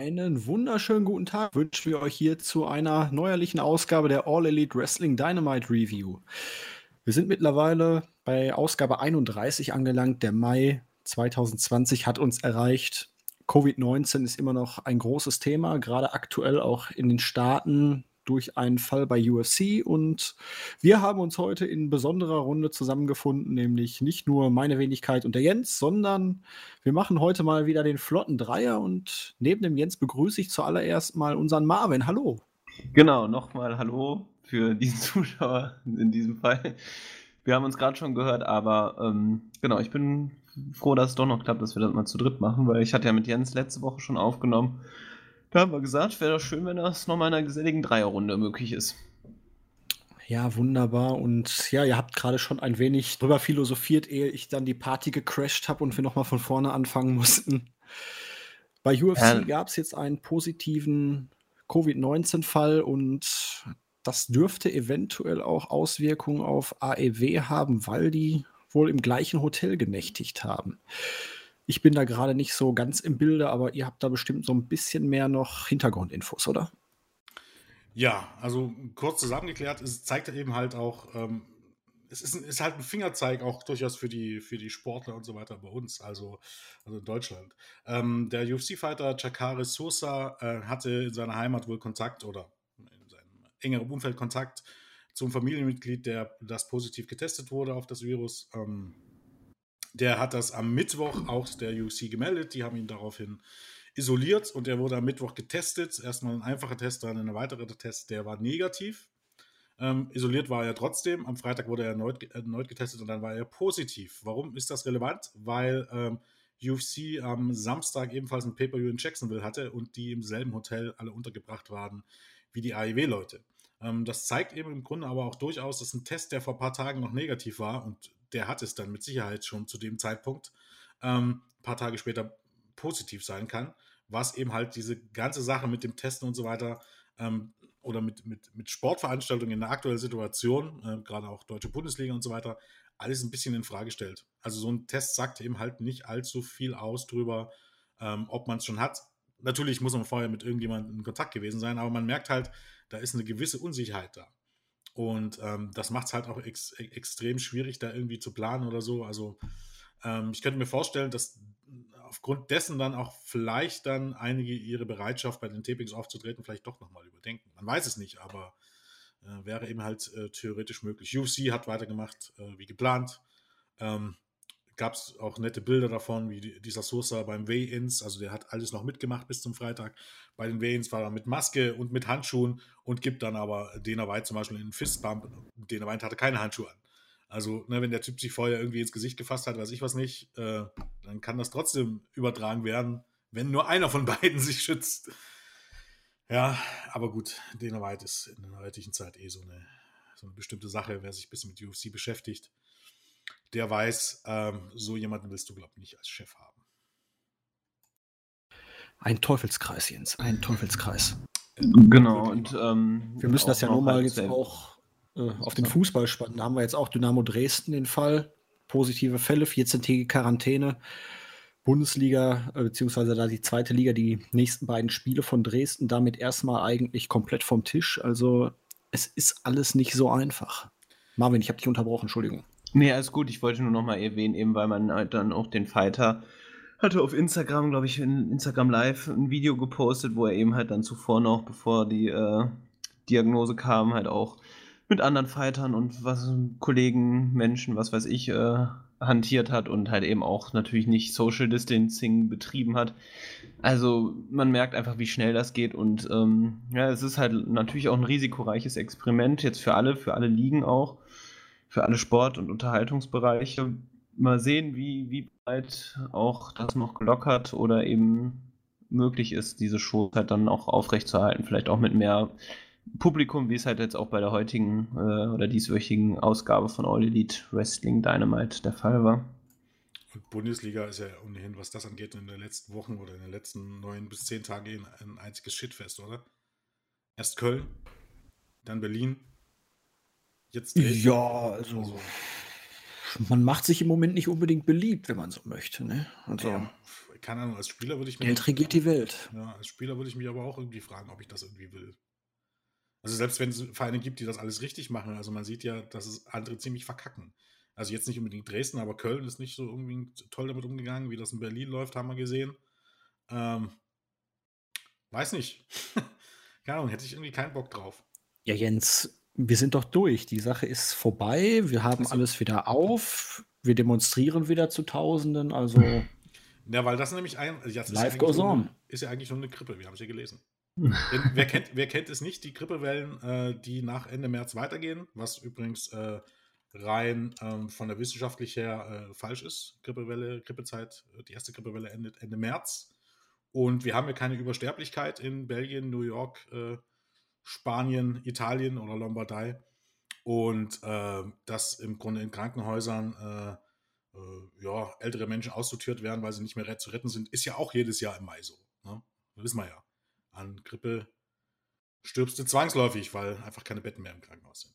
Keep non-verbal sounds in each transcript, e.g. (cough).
Einen wunderschönen guten Tag wünschen wir euch hier zu einer neuerlichen Ausgabe der All Elite Wrestling Dynamite Review. Wir sind mittlerweile bei Ausgabe 31 angelangt. Der Mai 2020 hat uns erreicht. Covid-19 ist immer noch ein großes Thema, gerade aktuell auch in den Staaten durch einen Fall bei UFC. Und wir haben uns heute in besonderer Runde zusammengefunden, nämlich nicht nur meine Wenigkeit und der Jens, sondern wir machen heute mal wieder den flotten Dreier. Und neben dem Jens begrüße ich zuallererst mal unseren Marvin. Hallo. Genau, nochmal Hallo für diesen (laughs) Zuschauer in diesem Fall. Wir haben uns gerade schon gehört, aber ähm, genau, ich bin froh, dass es doch noch klappt, dass wir das mal zu dritt machen, weil ich hatte ja mit Jens letzte Woche schon aufgenommen da haben wir gesagt, wäre doch schön, wenn das nochmal in einer geselligen Dreierrunde möglich ist. Ja, wunderbar. Und ja, ihr habt gerade schon ein wenig drüber philosophiert, ehe ich dann die Party gecrashed habe und wir nochmal von vorne anfangen mussten. Bei UFC ja. gab es jetzt einen positiven Covid-19-Fall und das dürfte eventuell auch Auswirkungen auf AEW haben, weil die wohl im gleichen Hotel genächtigt haben. Ich bin da gerade nicht so ganz im Bilde, aber ihr habt da bestimmt so ein bisschen mehr noch Hintergrundinfos, oder? Ja, also kurz zusammengeklärt, es zeigt eben halt auch, ähm, es ist, ist, halt ein Fingerzeig auch durchaus für die, für die Sportler und so weiter bei uns, also, also in Deutschland. Ähm, der UFC-Fighter Chakare Sosa äh, hatte in seiner Heimat wohl Kontakt oder in seinem engeren Umfeld Kontakt zum Familienmitglied, der das positiv getestet wurde auf das Virus. Ähm, der hat das am Mittwoch auch der UC gemeldet. Die haben ihn daraufhin isoliert und er wurde am Mittwoch getestet. Erstmal ein einfacher Test, dann ein erweiterter Test, der war negativ. Ähm, isoliert war er trotzdem. Am Freitag wurde er erneut, erneut, getestet und dann war er positiv. Warum ist das relevant? Weil ähm, UFC am Samstag ebenfalls ein Pay-Per-View in Jacksonville hatte und die im selben Hotel alle untergebracht waren wie die AEW-Leute. Ähm, das zeigt eben im Grunde aber auch durchaus, dass ein Test, der vor ein paar Tagen noch negativ war und der hat es dann mit Sicherheit schon zu dem Zeitpunkt, ähm, ein paar Tage später positiv sein kann, was eben halt diese ganze Sache mit dem Testen und so weiter ähm, oder mit, mit, mit Sportveranstaltungen in der aktuellen Situation, äh, gerade auch Deutsche Bundesliga und so weiter, alles ein bisschen in Frage stellt. Also so ein Test sagt eben halt nicht allzu viel aus drüber, ähm, ob man es schon hat. Natürlich muss man vorher mit irgendjemandem in Kontakt gewesen sein, aber man merkt halt, da ist eine gewisse Unsicherheit da. Und ähm, das macht es halt auch ex e-, extrem schwierig, da irgendwie zu planen oder so. Also ähm, ich könnte mir vorstellen, dass aufgrund dessen dann auch vielleicht dann einige ihre Bereitschaft bei den Tapings aufzutreten vielleicht doch nochmal überdenken. Man weiß es nicht, aber äh, wäre eben halt äh, theoretisch möglich. UFC hat weitergemacht äh, wie geplant. Ähm, gab es auch nette Bilder davon, wie dieser Sosa beim Weigh-Ins, also der hat alles noch mitgemacht bis zum Freitag. Bei den Weigh-Ins war er mit Maske und mit Handschuhen und gibt dann aber Dana White zum Beispiel einen Fistbump. Dana White hatte keine Handschuhe an. Also, ne, wenn der Typ sich vorher irgendwie ins Gesicht gefasst hat, weiß ich was nicht, äh, dann kann das trotzdem übertragen werden, wenn nur einer von (laughs) beiden sich schützt. Ja, aber gut, Dana White ist in der heutigen Zeit eh so eine, so eine bestimmte Sache, wer sich ein bisschen mit UFC beschäftigt der weiß, ähm, so jemanden willst du, glaube ich, nicht als Chef haben. Ein Teufelskreis, Jens, ein Teufelskreis. Genau, und ähm, wir müssen das ja nur mal jetzt auch äh, auf den Fußball spannen. Da haben wir jetzt auch Dynamo Dresden den Fall. Positive Fälle, 14-tägige Quarantäne. Bundesliga, äh, beziehungsweise da die zweite Liga, die nächsten beiden Spiele von Dresden, damit erstmal eigentlich komplett vom Tisch. Also es ist alles nicht so einfach. Marvin, ich habe dich unterbrochen, Entschuldigung. Nee, alles gut. Ich wollte nur noch mal erwähnen, eben weil man halt dann auch den Fighter hatte auf Instagram, glaube ich, in Instagram Live ein Video gepostet, wo er eben halt dann zuvor noch, bevor die äh, Diagnose kam, halt auch mit anderen Fightern und was Kollegen, Menschen, was weiß ich, äh, hantiert hat und halt eben auch natürlich nicht Social Distancing betrieben hat. Also man merkt einfach, wie schnell das geht und ähm, ja, es ist halt natürlich auch ein risikoreiches Experiment jetzt für alle, für alle Ligen auch für alle Sport- und Unterhaltungsbereiche. Mal sehen, wie, wie weit auch das noch gelockert oder eben möglich ist, diese Show halt dann auch aufrechtzuerhalten. Vielleicht auch mit mehr Publikum, wie es halt jetzt auch bei der heutigen äh, oder dieswöchigen Ausgabe von All Elite Wrestling Dynamite der Fall war. Und Bundesliga ist ja ohnehin, was das angeht, in den letzten Wochen oder in den letzten neun bis zehn Tagen ein einziges Shitfest, oder? Erst Köln, dann Berlin, Jetzt ja, also, man macht sich im Moment nicht unbedingt beliebt, wenn man so möchte. Ne? Also, ja, keine Ahnung, als Spieler würde ich mich. Geld regiert die Welt. Ja, als Spieler würde ich mich aber auch irgendwie fragen, ob ich das irgendwie will. Also selbst wenn es Vereine gibt, die das alles richtig machen, also man sieht ja, dass es andere ziemlich verkacken. Also jetzt nicht unbedingt Dresden, aber Köln ist nicht so irgendwie toll damit umgegangen, wie das in Berlin läuft, haben wir gesehen. Ähm, weiß nicht. (laughs) Keine Ahnung, hätte ich irgendwie keinen Bock drauf. Ja, Jens, wir sind doch durch. Die Sache ist vorbei. Wir haben also, alles wieder auf. Wir demonstrieren wieder zu Tausenden. Also. Ja, weil das nämlich ein. Ja, Life goes on. Ist ja eigentlich nur eine Grippe. Wir haben es ja gelesen. wer, kennt, wer kennt es nicht, die Grippewellen, äh, die nach Ende März weitergehen, was übrigens äh, rein ähm, von der Wissenschaftlich her äh, falsch ist. Grippewelle, Grippezeit, äh, die erste Grippewelle endet Ende März. Und wir haben ja keine Übersterblichkeit in Belgien, New York, äh, Spanien, Italien oder Lombardei. Und äh, dass im Grunde in Krankenhäusern äh, äh, ja, ältere Menschen aussortiert werden, weil sie nicht mehr zu retten sind, ist ja auch jedes Jahr im Mai so. Ne? Das wissen wir ja. An Grippe stirbst du zwangsläufig, weil einfach keine Betten mehr im Krankenhaus sind.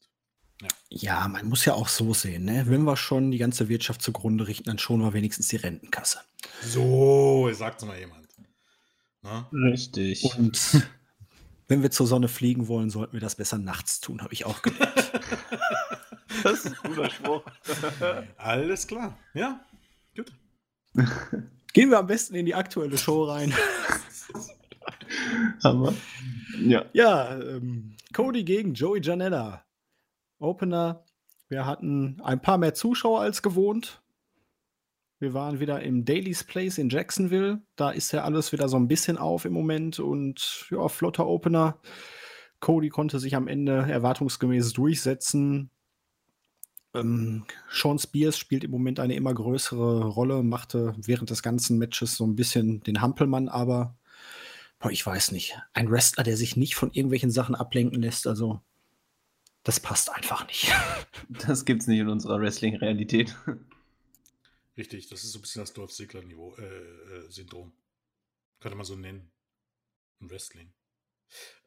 Ja. ja, man muss ja auch so sehen, ne? Wenn wir schon die ganze Wirtschaft zugrunde richten, dann schonen wir wenigstens die Rentenkasse. So, sagt mal jemand. Na? Ne? Richtig. Und wenn wir zur Sonne fliegen wollen, sollten wir das besser nachts tun, habe ich auch gelernt. (laughs) das ist ein guter Spruch. Alles klar. Ja, gut. Gehen wir am besten in die aktuelle Show rein. (laughs) Hammer. Ja. Ja, ähm, Cody gegen Joey Janella. Opener. Wir hatten ein paar mehr Zuschauer als gewohnt. Wir waren wieder im Daily's Place in Jacksonville. Da ist ja alles wieder so ein bisschen auf im Moment und ja, flotter Opener. Cody konnte sich am Ende erwartungsgemäß durchsetzen. Ähm, Sean Spears spielt im Moment eine immer größere Rolle, machte während des ganzen Matches so ein bisschen den Hampelmann, aber boah, ich weiß nicht. Ein Wrestler, der sich nicht von irgendwelchen Sachen ablenken lässt, also das passt einfach nicht. (laughs) Das gibt's nicht in unserer Wrestling-Realität. Richtig, das ist so ein bisschen das Dolph Ziggler-Niveau, äh, äh, Syndrom. Könnte man so nennen. Im Wrestling.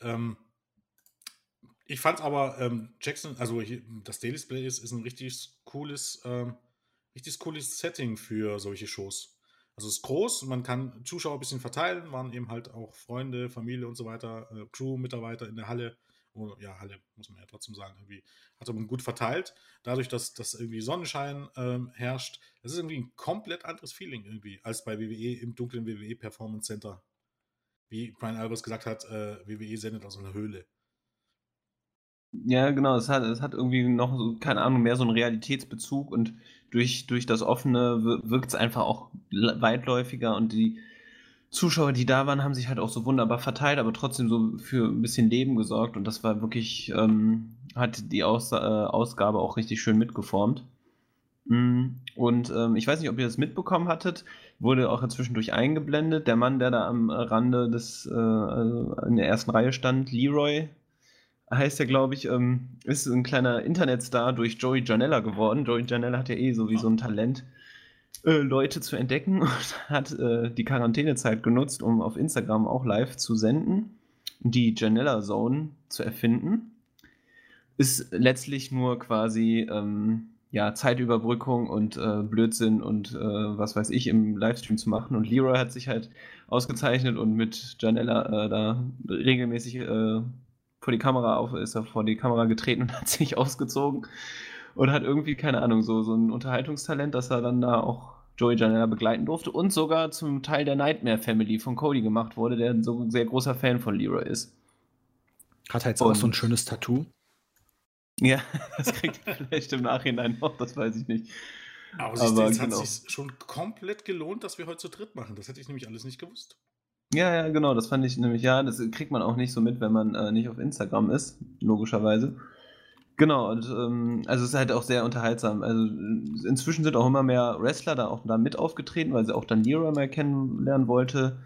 Ähm, ich fand aber ähm, Jackson, also hier, das Daily Display ist, ist ein richtig cooles, ähm, richtig cooles Setting für solche Shows. Also es ist groß, man kann Zuschauer ein bisschen verteilen, waren eben halt auch Freunde, Familie und so weiter, äh, Crew, Mitarbeiter in der Halle oder ja, Halle, muss man ja trotzdem sagen, irgendwie hat man gut verteilt. Dadurch, dass, dass irgendwie Sonnenschein ähm, herrscht, das ist irgendwie ein komplett anderes Feeling irgendwie, als bei WWE im dunklen WWE Performance Center. Wie Brian Albers gesagt hat, äh, WWE sendet aus einer Höhle. Ja, genau, es hat, es hat irgendwie noch, so, keine Ahnung, mehr so einen Realitätsbezug und durch, durch das Offene wirkt es einfach auch weitläufiger und die, Zuschauer, die da waren, haben sich halt auch so wunderbar verteilt, aber trotzdem so für ein bisschen Leben gesorgt und das war wirklich, ähm, hat die Aus äh, Ausgabe auch richtig schön mitgeformt. Mm, und ähm, ich weiß nicht, ob ihr das mitbekommen hattet, wurde auch zwischendurch eingeblendet. Der Mann, der da am Rande des, äh, also in der ersten Reihe stand, Leroy, heißt er, glaube ich, ähm, ist ein kleiner Internetstar durch Joey Janella geworden. Joey Janella hat ja eh sowieso ein Talent Leute zu entdecken (laughs) und hat äh, die Quarantänezeit genutzt, um auf Instagram auch live zu senden, die Janella Zone zu erfinden. Ist letztlich nur quasi ähm, ja, Zeitüberbrückung und äh, Blödsinn und äh, was weiß ich im Livestream zu machen. Und Leroy hat sich halt ausgezeichnet und mit Janella äh, da regelmäßig äh, vor die Kamera auf, ist er vor die Kamera getreten und (laughs) hat sich ausgezogen und hat irgendwie, keine Ahnung, so, so ein Unterhaltungstalent, dass er dann da auch Joey Janela begleiten durfte und sogar zum Teil der Nightmare Family von Cody gemacht wurde, der so ein sehr großer Fan von Leroy ist. Hat er jetzt und, auch so ein schönes Tattoo? Ja, (laughs) das kriegt er vielleicht im Nachhinein noch, das weiß ich nicht. Aber, Aber es genau. hat sich schon komplett gelohnt, dass wir heute zu dritt machen. Das hätte ich nämlich alles nicht gewusst. Ja, ja, genau, das fand ich nämlich, ja, das kriegt man auch nicht so mit, wenn man äh, nicht auf Instagram ist, logischerweise. Genau, und ähm, also es ist halt auch sehr unterhaltsam. Also inzwischen sind auch immer mehr Wrestler da auch da mit aufgetreten, weil sie auch dann Nero mal kennenlernen wollte.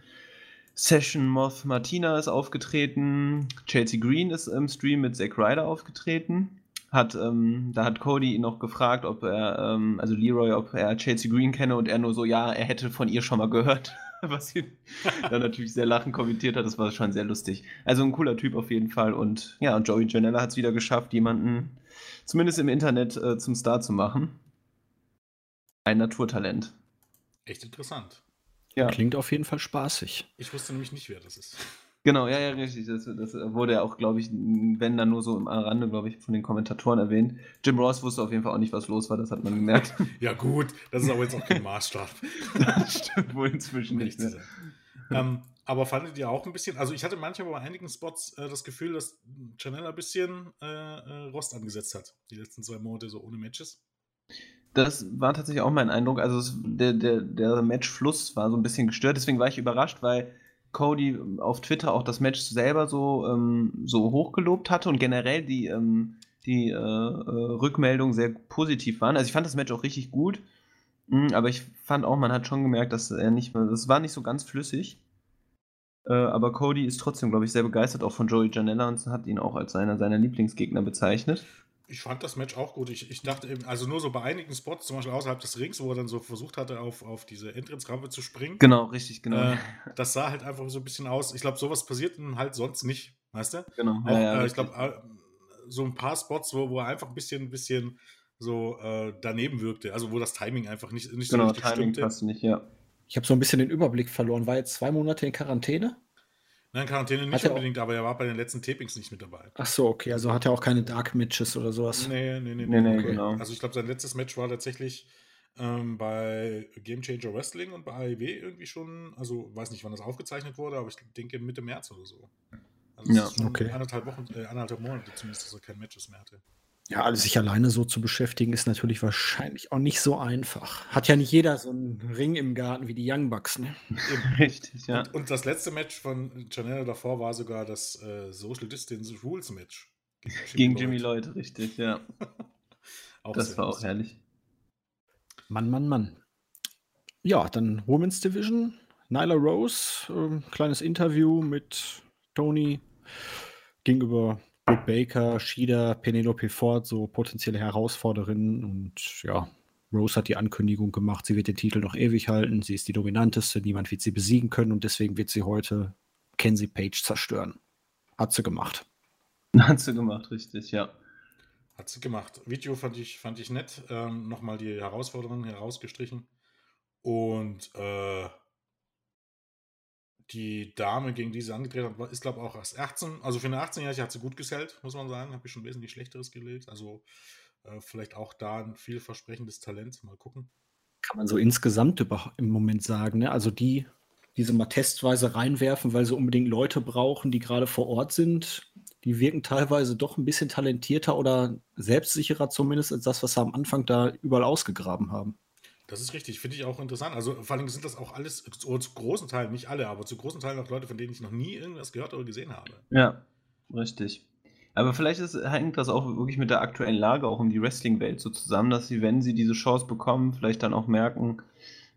Session Moth Martina ist aufgetreten, Chelsea Green ist im Stream mit Zack Ryder aufgetreten. Hat, ähm, da hat Cody ihn noch gefragt, ob er, ähm, also Leroy, ob er Chelsea Green kenne und er nur so, ja, er hätte von ihr schon mal gehört. (laughs) was ihn dann natürlich sehr lachend kommentiert hat. Das war schon sehr lustig. Also ein cooler Typ auf jeden Fall. Und ja, Joey Janella hat es wieder geschafft, jemanden zumindest im Internet äh, zum Star zu machen. Ein Naturtalent. Echt interessant. Ja. Klingt auf jeden Fall spaßig. Ich wusste nämlich nicht, wer das ist. Genau, ja, ja, richtig. Das, das wurde ja auch, glaube ich, wenn dann nur so im Rande, glaube ich, von den Kommentatoren erwähnt. Jim Ross wusste auf jeden Fall auch nicht, was los war, das hat man gemerkt. (laughs) ja, gut, das ist aber jetzt auch kein Maßstab. (laughs) das stimmt wohl inzwischen nicht. Ne? Ähm, aber fandet ihr auch ein bisschen, also ich hatte manchmal bei einigen Spots äh, das Gefühl, dass Chanel ein bisschen äh, äh, Rost angesetzt hat, die letzten zwei Monate so ohne Matches. Das war tatsächlich auch mein Eindruck. Also es, der, der, der Matchfluss war so ein bisschen gestört, deswegen war ich überrascht, weil Cody auf Twitter auch das Match selber so, ähm, so hochgelobt hatte und generell die, ähm, die äh, äh, Rückmeldungen sehr positiv waren. Also ich fand das Match auch richtig gut, hm, aber ich fand auch, man hat schon gemerkt, dass er nicht mehr, das war nicht so ganz flüssig. Äh, aber Cody ist trotzdem, glaube ich, sehr begeistert auch von Joey Janella und hat ihn auch als einer seiner Lieblingsgegner bezeichnet. Ich fand das Match auch gut. Ich, ich dachte eben, also nur so bei einigen Spots, zum Beispiel außerhalb des Rings, wo er dann so versucht hatte, auf, auf diese Entrance-Rampe zu springen. Genau, richtig, genau. Äh, das sah halt einfach so ein bisschen aus. Ich glaube, sowas passiert dann halt sonst nicht, weißt du? Genau. Auch, ja, ja, äh, ich glaube, äh, so ein paar Spots, wo, wo er einfach ein bisschen, ein bisschen so äh, daneben wirkte. Also wo das Timing einfach nicht, nicht genau, so richtig Timing stimmte. Passt nicht, ja. Ich habe so ein bisschen den Überblick verloren. War jetzt zwei Monate in Quarantäne? Nein, Quarantäne nicht unbedingt, aber er war bei den letzten Tapings nicht mit dabei. Ach so, okay. Also hat er auch keine Dark Matches oder sowas? Nee, nee, nee. nee, nee, okay. genau. Also ich glaube, sein letztes Match war tatsächlich ähm, bei Game Changer Wrestling und bei AEW irgendwie schon, also weiß nicht, wann das aufgezeichnet wurde, aber ich denke Mitte März oder so. Also ja, okay. anderthalb Wochen, äh, anderthalb Monate zumindest, dass er kein Matches mehr hatte. Ja, sich alleine so zu beschäftigen, ist natürlich wahrscheinlich auch nicht so einfach. Hat ja nicht jeder so einen Ring im Garten wie die Young Bucks, ne? (laughs) Richtig, ja. Und, und, das letzte Match von Janelle davor war sogar das äh, Social Distance Rules Match. Gegen Jimmy, Lloyd. Lloyd, richtig, ja. (laughs) das war auch herrlich. Mann, Mann, Mann. Ja, dann Women's Division. Nyla Rose, äh, kleines Interview mit Tony gegenüber Britt Baker, Shida, Penelope Ford, so potenzielle Herausforderinnen. Und ja, Rose hat die Ankündigung gemacht, sie wird den Titel noch ewig halten. Sie ist die dominanteste, niemand wird sie besiegen können und deswegen wird sie heute Kenzie Page zerstören. Hat sie gemacht. (laughs) Hat sie gemacht, richtig, ja. Hat sie gemacht. Video fand ich, fand ich nett. Ähm, Nochmal die Herausforderungen herausgestrichen. Und äh, die Dame, gegen die sie angetreten hat, ist, glaube ich, auch erst 18. Also für eine 18-Jährige hat sie gut gesellt, muss man sagen. Habe ich schon wesentlich Schlechteres gelegt. Also äh, vielleicht auch da ein vielversprechendes Talent. Mal gucken. Kann man so insgesamt im Moment sagen. Ne? Also die, die sie mal testweise reinwerfen, weil sie unbedingt Leute brauchen, die gerade vor Ort sind. Die wirken teilweise doch ein bisschen talentierter oder selbstsicherer zumindest als das, was sie am Anfang da überall ausgegraben haben. Das ist richtig, finde ich auch interessant. Also vor allem sind das auch alles, zu, großen Teilen, nicht alle, aber zu großen Teilen auch Leute, von denen ich noch nie irgendwas gehört oder gesehen habe. Ja, richtig. Aber vielleicht ist, hängt das auch wirklich mit der aktuellen Lage auch um die Wrestling-Welt so zusammen, dass sie, wenn sie diese Chance bekommen, vielleicht dann auch merken,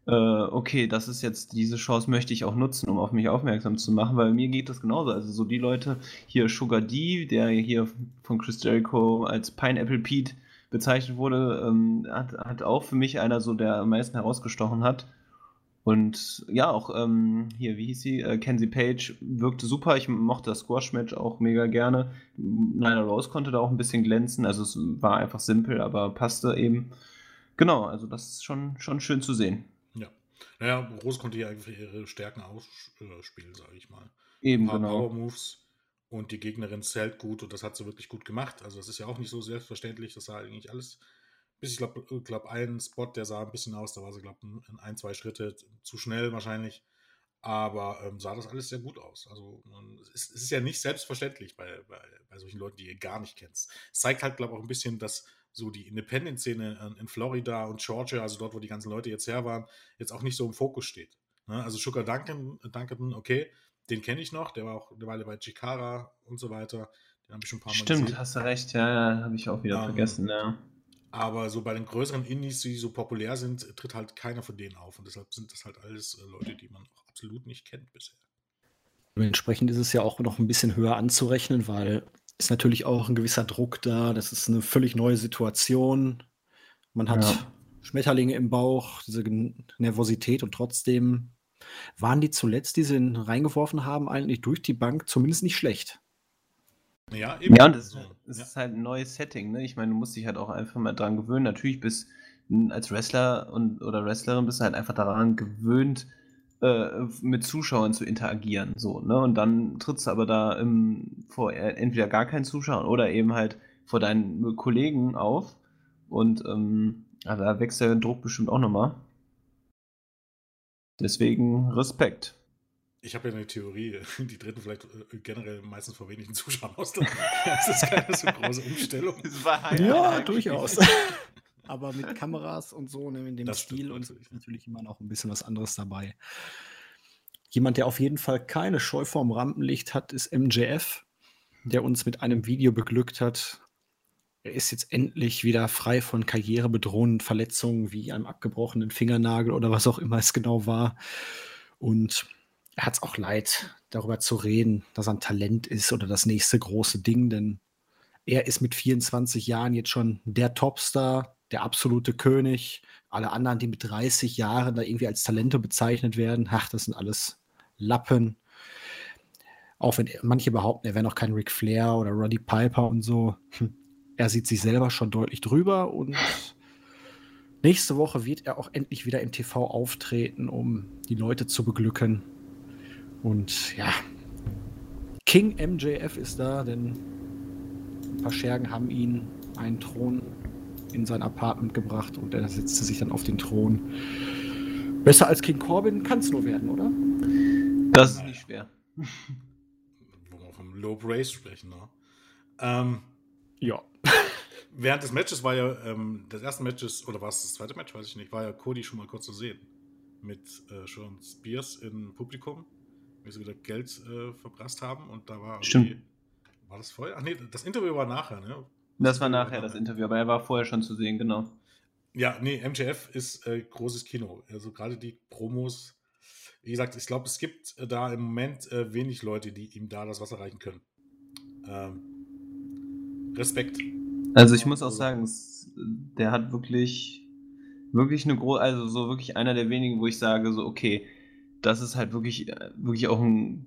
äh, okay, das ist jetzt, diese Chance möchte ich auch nutzen, um auf mich aufmerksam zu machen, weil mir geht das genauso. Also so die Leute, hier Sugar D, der hier von Chris Jericho als Pineapple Pete bezeichnet wurde, ähm, hat, hat auch für mich einer so, der am meisten herausgestochen hat. Und ja, auch ähm, hier, wie hieß sie? Äh, Kenzie Page wirkte super. Ich mochte das Squash-Match auch mega gerne. Nyla Rose konnte da auch ein bisschen glänzen. Also es war einfach simpel, aber passte eben. Genau, also das ist schon, schon schön zu sehen. Ja. Naja, Rose konnte ja einfach ihre Stärken ausspielen, sage ich mal. Eben, genau. Power Moves und die Gegnerin zählt gut und das hat sie wirklich gut gemacht. Also das ist ja auch nicht so selbstverständlich, das sah eigentlich alles, bis ich glaube, glaub, ein Spot, der sah ein bisschen aus, da war sie, glaube ich, in ein, zwei Schritte zu schnell wahrscheinlich, aber ähm, sah das alles sehr gut aus. Also es, es, ist ja nicht selbstverständlich bei, bei, bei solchen Leuten, die ihr gar nicht kennt. Es zeigt halt, glaube ich, auch ein bisschen, dass so die Independent-Szene in Florida und Georgia, also dort, wo die ganzen Leute jetzt her waren, jetzt auch nicht so im Fokus steht. Ne? Also Sugar Duncan, Duncan, okay, den kenne ich noch, der war auch eine Weile bei Chikara und so weiter. Den habe ich schon ein paar Mal Stimmt, gesehen. hast du recht, ja, ja habe ich auch wieder um, ähm, vergessen, ja. Aber so bei den größeren Indies, die so populär sind, tritt halt keiner von denen auf. Und deshalb sind das halt alles äh, Leute, die man auch absolut nicht kennt bisher. Dementsprechend ist es ja auch noch ein bisschen höher anzurechnen, weil ist natürlich auch ein gewisser Druck da. Das ist eine völlig neue Situation. Man hat ja. Schmetterlinge im Bauch, diese Nervosität und trotzdem waren die zuletzt, die sie reingeworfen haben, eigentlich durch die Bank zumindest nicht schlecht? Ja, eben. Ja, und es, es ja. ist halt ein neues Setting. Ne? Ich meine, du musst dich halt auch einfach mal dran gewöhnen. Natürlich bist als Wrestler und, oder Wrestlerin bist du halt einfach daran gewöhnt, äh, mit Zuschauern zu interagieren. So, ne? Und dann trittst du aber da im, vor entweder gar keinen Zuschauern oder eben halt vor deinen Kollegen auf. Und ähm, also da wächst der Druck bestimmt auch nochmal. Deswegen Respekt. Ich habe ja eine Theorie, (laughs) die treten vielleicht äh, generell meistens vor wenigen Zuschauern aus. (laughs) Das ist keine so große Umstellung. ja, durchaus. (laughs) Aber mit Kameras und so, ne, in dem das Stil und natürlich. natürlich immer noch ein bisschen was anderes dabei. Jemand, der auf jeden Fall keine Scheu vorm Rampenlicht hat, ist MJF, der uns mit einem Video beglückt hat. Er ist jetzt endlich wieder frei von karrierebedrohenden Verletzungen wie einem abgebrochenen Fingernagel oder was auch immer es genau war. Und er hat es auch leid, darüber zu reden, dass er ein Talent ist oder das nächste große Ding, denn er ist mit 24 Jahren jetzt schon der Topstar, der absolute König. Alle anderen, die mit 30 Jahren da irgendwie als Talente bezeichnet werden, ach, das sind alles Lappen. Auch wenn manche behaupten, er wäre noch kein Ric Flair oder Roddy Piper und so. Hm. Er sieht sich selber schon deutlich drüber und nächste Woche wird er auch endlich wieder im TV auftreten, um die Leute zu beglücken. Und ja, King MJF ist da, denn ein paar Schergen haben ihn einen Thron in sein Apartment gebracht und er setzte sich dann auf den Thron. Besser als King Corbin kann es nur werden, oder? Das ist nicht schwer. Wo wir vom Low Race sprechen, ne? Ähm, ja. (laughs) Während des Matches war ja, ähm, des ersten Matches, oder war es das zweite Match, weiß ich nicht, war ja Cody schon mal kurz zu sehen. Mit äh, Sean Spears im Publikum wie sie wieder Geld äh, verprasst haben und da war Stimmt. War das vorher? Ach nee, das Interview war nachher, ne? Das war nachher das Interview, aber er war vorher schon zu sehen, genau. Ja, nee, MJF ist äh, großes Kino. Also gerade die Promos, wie gesagt, ich glaube, es gibt äh, da im Moment äh, wenig Leute, die ihm da das Wasser reichen können. Ähm, Respekt. Also ich muss auch sagen, es, der hat wirklich, wirklich eine große, also so wirklich einer der wenigen, wo ich sage, so, okay, das ist halt wirklich, äh, wirklich auch ein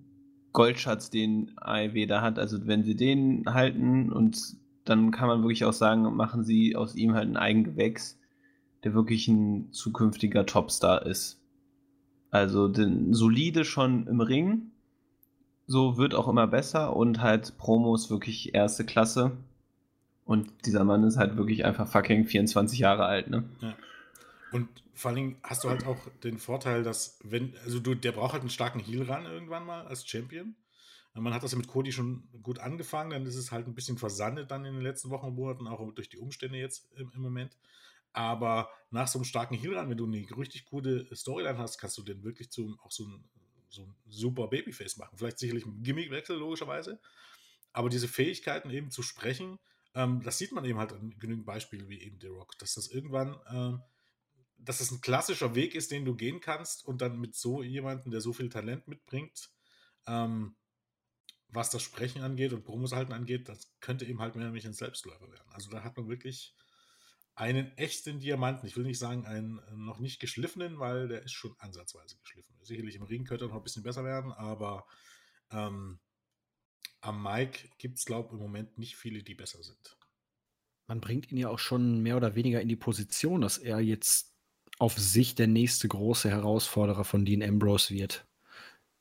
Goldschatz, den AEW da hat. Also wenn sie den halten und dann kann man wirklich auch sagen, machen sie aus ihm halt ein Eigengewächs, der wirklich ein zukünftiger Topstar ist. Also den, solide schon im Ring, so wird auch immer besser und halt Promos wirklich erste Klasse. Und dieser Mann ist halt wirklich einfach fucking 24 Jahre alt, ne? Ja. Und vor allen Dingen hast du halt auch den Vorteil, dass, wenn, also du, der braucht halt einen starken Heal ran irgendwann mal als Champion. Man hat das mit Cody schon gut angefangen, dann ist es halt ein bisschen versandet dann in den letzten Wochen und Monaten, auch durch die Umstände jetzt im, im Moment. Aber nach so einem starken Heal ran, wenn du eine richtig gute Storyline hast, kannst du den wirklich zu auch so ein, so ein super Babyface machen. Vielleicht sicherlich ein Gimmickwechsel, logischerweise. Aber diese Fähigkeiten eben zu sprechen, ähm, das sieht man eben halt an genügend Beispielen wie eben The Rock, dass das irgendwann ähm, dass es ein klassischer Weg ist, den du gehen kannst und dann mit so jemandem, der so viel Talent mitbringt, ähm, was das Sprechen angeht und Promos halten angeht, das könnte eben halt mehr nämlich ein Selbstläufer werden. Also da hat man wirklich einen echten Diamanten. Ich will nicht sagen einen äh, noch nicht geschliffenen, weil der ist schon ansatzweise geschliffen. Sicherlich im Ring könnte er noch ein bisschen besser werden, aber ähm, am Mike gibt es, glaube ich, im Moment nicht viele, die besser sind. Man bringt ihn ja auch schon mehr oder weniger in die Position, dass er jetzt auf sich der nächste große Herausforderer von Dean Ambrose wird.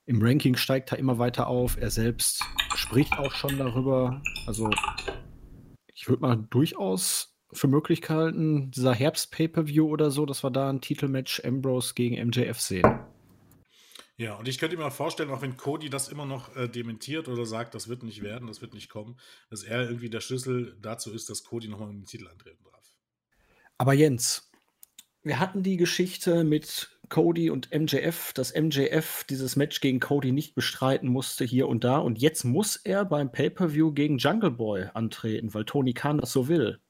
Im Ranking steigt er immer weiter auf. Er selbst spricht auch schon darüber. Also, ich würde mal durchaus für möglich halten, dieser Herbst-Pay-Per-View oder so, dass wir da ein Titelmatch Ambrose gegen MJF sehen. Ja, und ich könnte mir auch vorstellen, auch wenn Cody das immer noch äh, dementiert oder sagt, das wird nicht werden, das wird nicht kommen, dass er irgendwie der Schlüssel dazu ist, dass Cody nochmal mit dem Titel antreten darf. Aber Jens, wir hatten die Geschichte mit Cody und MJF, dass MJF dieses Match gegen Cody nicht bestreiten musste hier und da. Und jetzt muss er beim Pay-Per-View gegen Jungle Boy antreten, weil Tony Khan das so will.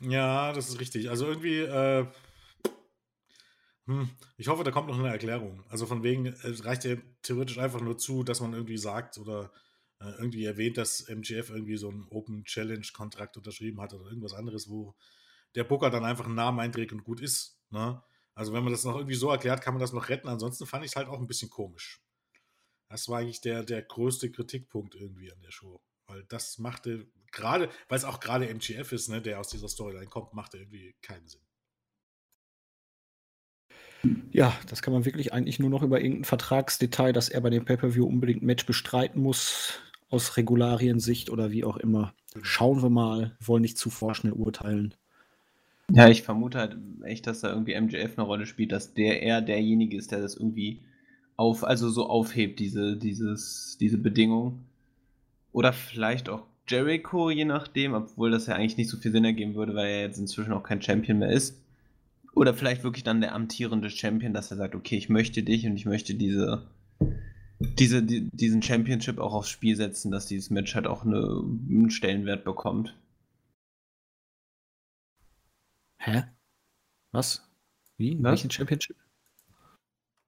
Ja, das ist richtig. Also irgendwie, äh, hm, ich hoffe, da kommt noch eine Erklärung. Also von wegen, es reicht ja theoretisch einfach nur zu, dass man irgendwie sagt oder äh, irgendwie erwähnt, dass MJF irgendwie so einen Open Challenge Kontrakt unterschrieben hat oder irgendwas anderes, wo der Booker dann einfach einen Namen einträgt und gut ist. Ne? Also wenn man das noch irgendwie so erklärt, kann man das noch retten. Ansonsten fand ich es halt auch ein bisschen komisch. Das war eigentlich der, der größte Kritikpunkt irgendwie an der Show. Weil das machte gerade, weil es auch gerade MGF ist, ne, der aus dieser Storyline kommt, machte irgendwie keinen Sinn. Ja, das kann man wirklich eigentlich nur noch über irgendein Vertragsdetail, dass er bei dem Pay-Per-View unbedingt ein Match bestreiten muss, aus Regulariensicht oder wie auch immer. Schauen wir mal, wollen nicht zu vorschnell urteilen. Ja, ich vermute halt echt, dass da irgendwie MJF eine Rolle spielt, dass der eher derjenige ist, der das irgendwie auf, also so aufhebt, diese, dieses, diese Bedingung. Oder vielleicht auch Jericho, je nachdem, obwohl das ja eigentlich nicht so viel Sinn ergeben würde, weil er jetzt inzwischen auch kein Champion mehr ist. Oder vielleicht wirklich dann der amtierende Champion, dass er sagt, okay, ich möchte dich und ich möchte diese, diese, die, diesen Championship auch aufs Spiel setzen, dass dieses Match halt auch eine, einen Stellenwert bekommt. Hä? Was? Wie? Was? Welchen Championship?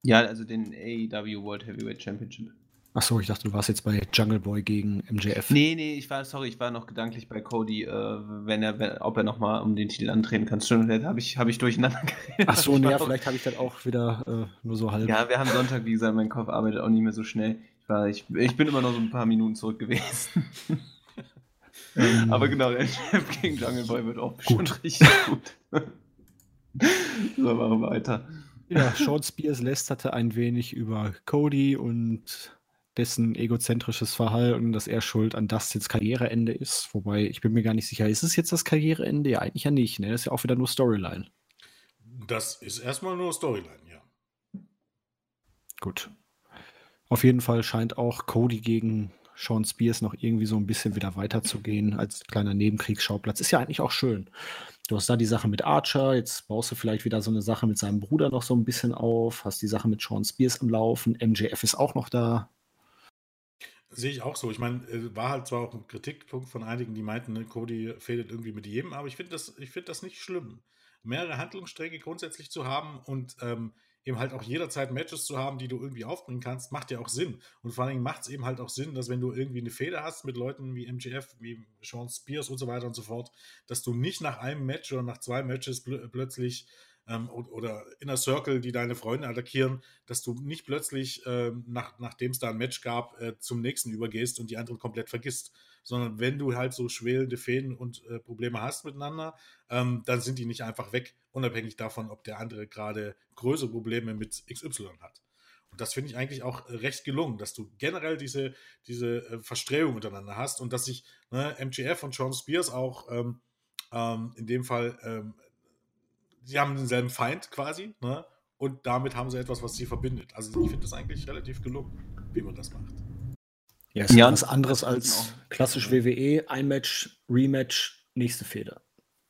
Ja, also den AEW World Heavyweight Championship. Achso, ich dachte, du warst jetzt bei Jungle Boy gegen MJF. Nee, nee, ich war, sorry, ich war noch gedanklich bei Cody, äh, wenn er, wenn, ob er nochmal um den Titel antreten kann. Stimmt, da habe ich, hab ich durcheinander geredet. Achso, nee, ja, (laughs) vielleicht habe ich das auch wieder äh, nur so halb. Ja, wir haben Sonntag, wie gesagt, mein Kopf arbeitet auch nicht mehr so schnell. Ich, war, ich, ich bin immer noch so ein paar Minuten zurück gewesen. ähm, Aber genau, MJF gegen Jungle Boy wird auch bestimmt gut. richtig gut. (laughs) so, machen wir weiter. Ja, Sean Spears lästerte ein wenig über Cody und dessen egozentrisches Verhalten, dass er schuld an Dustins Karriereende ist. Wobei, ich bin mir gar nicht sicher, ist es jetzt das Karriereende? Ja, eigentlich ja nicht. Ne? Das ist ja auch wieder nur Storyline. Das ist erstmal nur Storyline, ja. Gut. Auf jeden Fall scheint auch Cody gegen Sean Spears noch irgendwie so ein bisschen wieder weiterzugehen als kleiner Nebenkriegsschauplatz. Ist ja eigentlich auch schön. Du hast da die Sache mit Archer, jetzt baust du vielleicht wieder so eine Sache mit seinem Bruder noch so ein bisschen auf, hast die Sache mit Sean Spears am Laufen, MJF ist auch noch da. Sehe ich auch so. Ich meine, äh, war halt zwar auch ein Kritikpunkt von einigen, die meinten, ne, Cody fehlt irgendwie mit jedem, aber ich finde das, find das nicht schlimm. Mehrere Handlungsstränge grundsätzlich zu haben und ähm, eben halt auch jederzeit Matches zu haben, die du irgendwie aufbringen kannst, macht ja auch Sinn. Und vor allen Dingen macht es eben halt auch Sinn, dass wenn du irgendwie eine Feder hast mit Leuten wie MGF, wie Sean Spears und so weiter und so fort, dass du nicht nach einem Match oder nach zwei Matches pl plötzlich ähm, oder Inner Circle, die deine Freunde attackieren, dass du nicht plötzlich, ähm, nach, nachdem es da ein Match gab, äh, zum nächsten übergehst und die anderen komplett vergisst. Sondern wenn du halt so schwelende Fäden und äh, Probleme hast miteinander, ähm, dann sind die nicht einfach weg, unabhängig davon, ob der andere gerade größere Probleme mit XY hat. Und das finde ich eigentlich auch äh, recht gelungen, dass du generell diese, diese äh, Verstrehung untereinander hast und dass sich ne, MGF und Sean Spears auch ähm, ähm, in dem Fall ähm, sie haben denselben Feind quasi, ne? Und damit haben sie etwas, was sie verbindet. Also ich finde das eigentlich relativ gelungen, wie man das macht. Ja, ist ja. was anderes als klassisch WWE. Ein Match, Rematch, nächste Fehde.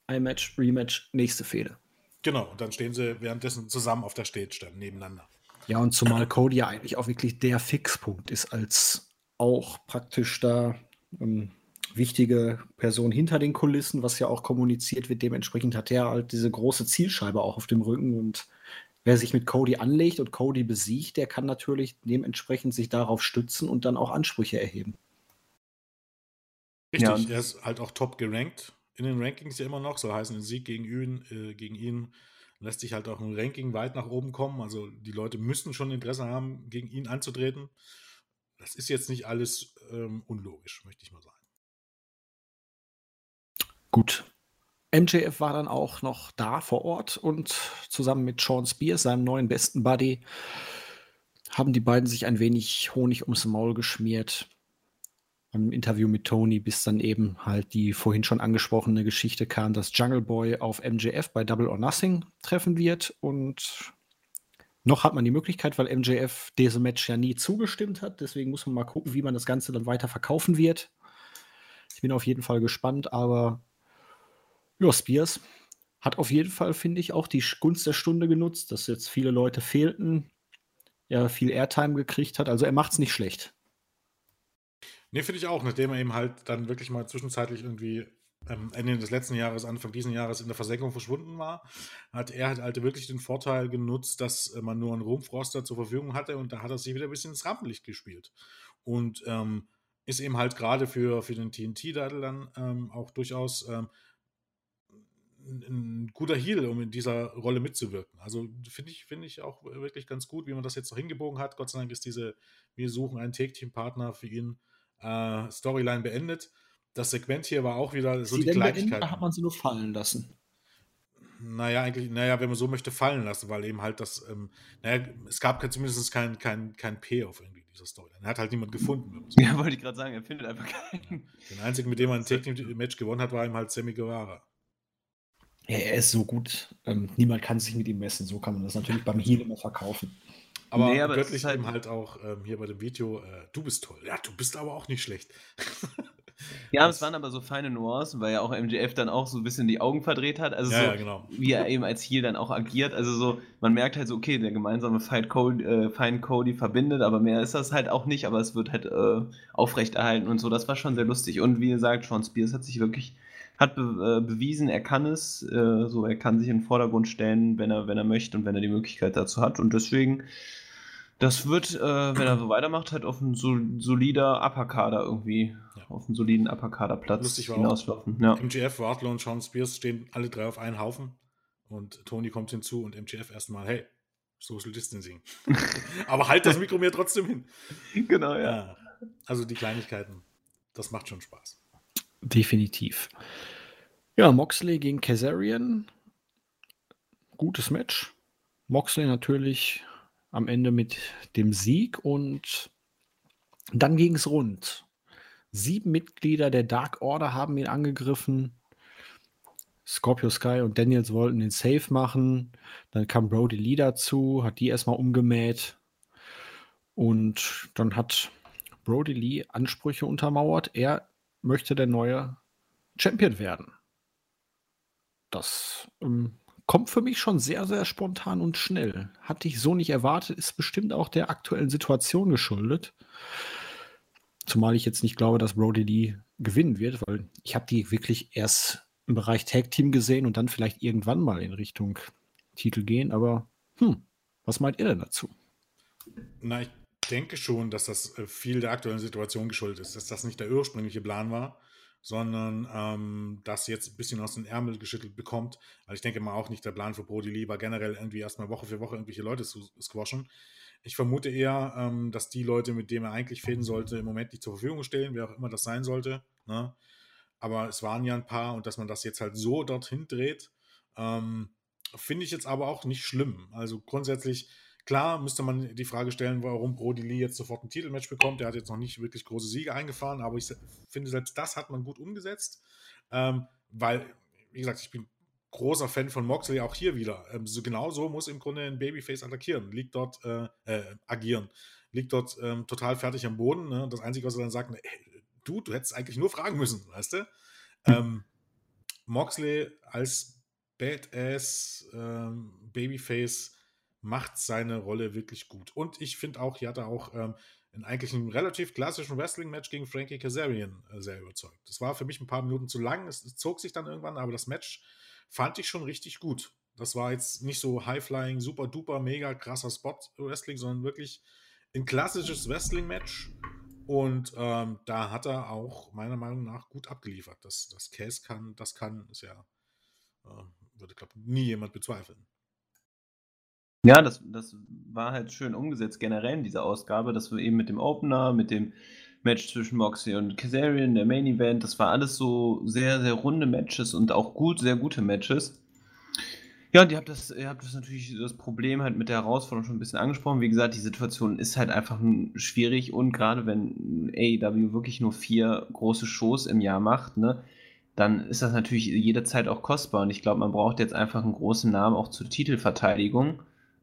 Ein Match, Rematch, nächste Fehde. Genau, und dann stehen sie währenddessen zusammen auf der Stage dann nebeneinander. Ja, und zumal Cody ja eigentlich auch wirklich der Fixpunkt ist, als auch praktisch da ähm, wichtige Person hinter den Kulissen, was ja auch kommuniziert wird. Dementsprechend hat er halt diese große Zielscheibe auch auf dem Rücken und wer sich mit Cody anlegt und Cody besiegt, der kann natürlich dementsprechend sich darauf stützen und dann auch Ansprüche erheben. Richtig, ja. er ist halt auch top gerankt in den Rankings ja immer noch, soll heißen, ein Sieg gegen ihn, äh, gegen ihn lässt sich halt auch ein Ranking weit nach oben kommen. Also die Leute müssen schon Interesse haben, gegen ihn anzutreten. Das ist jetzt nicht alles ähm, unlogisch, möchte ich mal sagen. Gut. MJF war dann auch noch da vor Ort und zusammen mit Sean Spears, seinem neuen besten Buddy, haben die beiden sich ein wenig Honig ums Maul geschmiert. Im Interview mit Tony, bis dann eben halt die vorhin schon angesprochene Geschichte kam, dass Jungle Boy auf MJF bei Double or Nothing treffen wird. Und noch hat man die Möglichkeit, weil MJF diesem Match ja nie zugestimmt hat. Deswegen muss man mal gucken, wie man das Ganze dann weiter verkaufen wird. Ich bin auf jeden Fall gespannt, aber ja, Spears hat auf jeden Fall, finde ich, auch die Gunst der Stunde genutzt, dass jetzt viele Leute fehlten, er viel Airtime gekriegt hat. Also er macht es nicht schlecht. Nee, finde ich auch, nachdem er eben halt dann wirklich mal zwischenzeitlich irgendwie ähm, Ende des letzten Jahres, Anfang diesen Jahres in der Versenkung verschwunden war, hat er halt, halt wirklich den Vorteil genutzt, dass äh, man nur einen Rumpfroster zur Verfügung hatte und da hat er sich wieder ein bisschen ins Rampenlicht gespielt. Und ähm, ist eben halt gerade für, für den TNT-Titel dann ähm, auch durchaus ähm, ein guter Heal, um in dieser Rolle mitzuwirken. Also finde ich, finde ich auch wirklich ganz gut, wie man das jetzt noch hingebogen hat. Gott sei Dank ist diese Wir suchen einen Take-Team-Partner für ihn äh, Storyline beendet. Das Segment hier war auch wieder so sie die Kleinigkeit. Hat man sie nur fallen lassen. naja, eigentlich, naja, wenn man so möchte, fallen lassen, weil eben halt das, ähm, naja, es gab zumindest kein, kein, kein Payoff irgendwie dieser Story. Er hat halt niemand gefunden. Ja, wollte ich gerade sagen, er findet einfach keinen. Den einzigen, mit dem er ein Take-Match gewonnen hat, war ihm halt Sammy Guevara. Ja, er ist so gut. Ähm, niemand kann sich mit ihm messen. So kann man das natürlich beim Heal immer verkaufen. Aber, nee, aber göttlich halt eben halt auch ähm, hier bei dem Video, äh, du bist toll. Ja, du bist aber auch nicht schlecht. (laughs) Ja, es waren aber so feine Nuancen, weil ja auch MJF dann auch so ein bisschen die Augen verdreht hat. Also ja, so, ja, genau. wie er eben als Heel dann auch agiert. Also so, man merkt halt so, okay, der gemeinsame Fight Cody, äh, Feind Cody verbindet, aber mehr ist das halt auch nicht, aber es wird halt äh, aufrechterhalten und so. Das war schon sehr lustig. Und wie gesagt, Sean Spears hat sich wirklich hat be äh, bewiesen, er kann es, äh, so er kann sich in den Vordergrund stellen, wenn er, wenn er möchte und wenn er die Möglichkeit dazu hat. Und deswegen das wird, äh, wenn er so weitermacht, halt auf ein solider Upper-Kader irgendwie, ja. auf einen soliden Upper-Kader-Platz hinauslaufen. Ja. MGF, Wardlow und Sean Spears stehen alle drei auf einen Haufen und Tony kommt hinzu und MGF erstmal, hey, Social Distancing. (laughs) Aber halt das Mikro mir trotzdem hin. Genau, ja. ja. Also die Kleinigkeiten, das macht schon Spaß. Definitiv. Ja, Moxley gegen Kazarian. Gutes Match. Moxley natürlich am Ende mit dem Sieg und dann ging es rund. Sieben Mitglieder der Dark Order haben ihn angegriffen. Scorpio Sky und Daniels wollten den Safe machen. Dann kam Brody Lee dazu, hat die erstmal umgemäht. Und dann hat Brody Lee Ansprüche untermauert. Er möchte der neue Champion werden. Das ähm, kommt für mich schon sehr, sehr spontan und schnell. Hatte ich so nicht erwartet, ist bestimmt auch der aktuellen Situation geschuldet. Zumal ich jetzt nicht glaube, dass Brody Lee gewinnen wird, weil ich habe die wirklich erst im Bereich Tag Team gesehen und dann vielleicht irgendwann mal in Richtung Titel gehen. Aber hm, was meint ihr denn dazu? Na, ich denke schon, dass das äh, viel der aktuellen Situation geschuldet ist, dass das nicht der ursprüngliche Plan war sondern ähm, das jetzt ein bisschen aus den Ärmel geschüttelt bekommt. Also ich denke mal auch nicht der Plan für Brody war generell irgendwie erstmal Woche für Woche irgendwelche Leute zu squashen. Ich vermute eher, ähm, dass die Leute, mit denen er eigentlich fäden sollte, im Moment nicht zur Verfügung stellen, wer auch immer das sein sollte. Ne? Aber es waren ja ein paar und dass man das jetzt halt so dorthin dreht, ähm, finde ich jetzt aber auch nicht schlimm. Also grundsätzlich Klar müsste man die Frage stellen, warum Brody Lee jetzt sofort ein Titelmatch bekommt. Der hat jetzt noch nicht wirklich große Siege eingefahren, aber ich finde, selbst das hat man gut umgesetzt. Ähm, weil, wie gesagt, ich bin großer Fan von Moxley auch hier wieder. Ähm, so genau so muss im Grunde ein Babyface attackieren, liegt dort, äh, äh, agieren, liegt dort ähm, total fertig am Boden. Ne? Das Einzige, was er dann sagt, ey, du, du hättest eigentlich nur fragen müssen, weißt du? Ähm, Moxley als Badass ähm, Babyface macht seine Rolle wirklich gut. Und ich finde auch, hier hat er auch ähm, in eigentlich einem relativ klassischen Wrestling-Match gegen Frankie Kazarian äh, sehr überzeugt. Das war für mich ein paar Minuten zu lang, es, es, zog sich dann irgendwann, aber das Match fand ich schon richtig gut. Das war jetzt nicht so High-Flying, super duper, mega krasser Spot-Wrestling, sondern wirklich ein klassisches Wrestling-Match. Und ähm, da hat er auch meiner Meinung nach gut abgeliefert. Das, das Case kann, das kann, ist ja, äh, würde, glaube nie jemand bezweifeln. Ja, das, das war halt schön umgesetzt generell in dieser Ausgabe, dass wir eben mit dem Opener, mit dem Match zwischen Moxie und Kazarian, der Main Event, das war alles so sehr, sehr runde Matches und auch gut, sehr gute Matches. Ja, und ihr habt das, ihr habt das natürlich das Problem halt mit der Herausforderung schon ein bisschen angesprochen. Wie gesagt, die Situation ist halt einfach schwierig und gerade wenn AEW wirklich nur vier große Shows im Jahr macht, ne, dann ist das natürlich jederzeit auch kostbar. Und ich glaube, man braucht jetzt einfach einen großen Namen auch zur Titelverteidigung.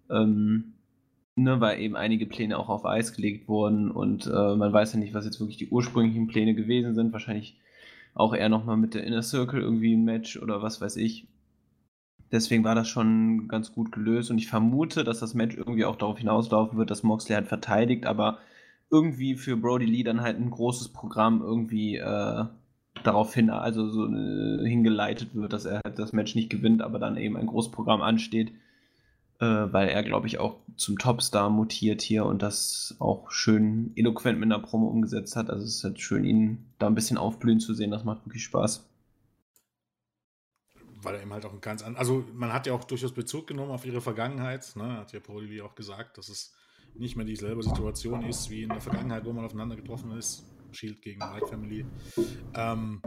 Ähm, ne, weil eben einige Pläne auch auf Eis gelegt wurden und äh, man weiß ja nicht, was jetzt wirklich die ursprünglichen Pläne gewesen sind. Wahrscheinlich auch eher nochmal mit der Inner Circle irgendwie ein Match oder was weiß ich. Deswegen war das schon ganz gut gelöst und ich vermute, dass das Match irgendwie auch darauf hinauslaufen wird, dass Moxley halt verteidigt, aber irgendwie für Brody Lee dann halt ein großes Programm irgendwie äh, darauf hin, also so äh, hingeleitet wird, dass er halt das Match nicht gewinnt, aber dann eben ein großes Programm ansteht äh, weil er, glaube ich, auch zum Topstar mutiert hier und das auch schön eloquent mit einer Promo umgesetzt hat. Also es ist halt schön, ihn da ein bisschen aufblühen zu sehen. Das macht wirklich Spaß. Weil er eben halt auch ein ganz anderes, also man hat ja auch durchaus Bezug genommen auf ihre Vergangenheit, ne? hat ja Pauli auch gesagt, dass es nicht mehr dieselbe Situation ist wie in der Vergangenheit, wo man aufeinander getroffen ist. Shield gegen White Family. Ähm,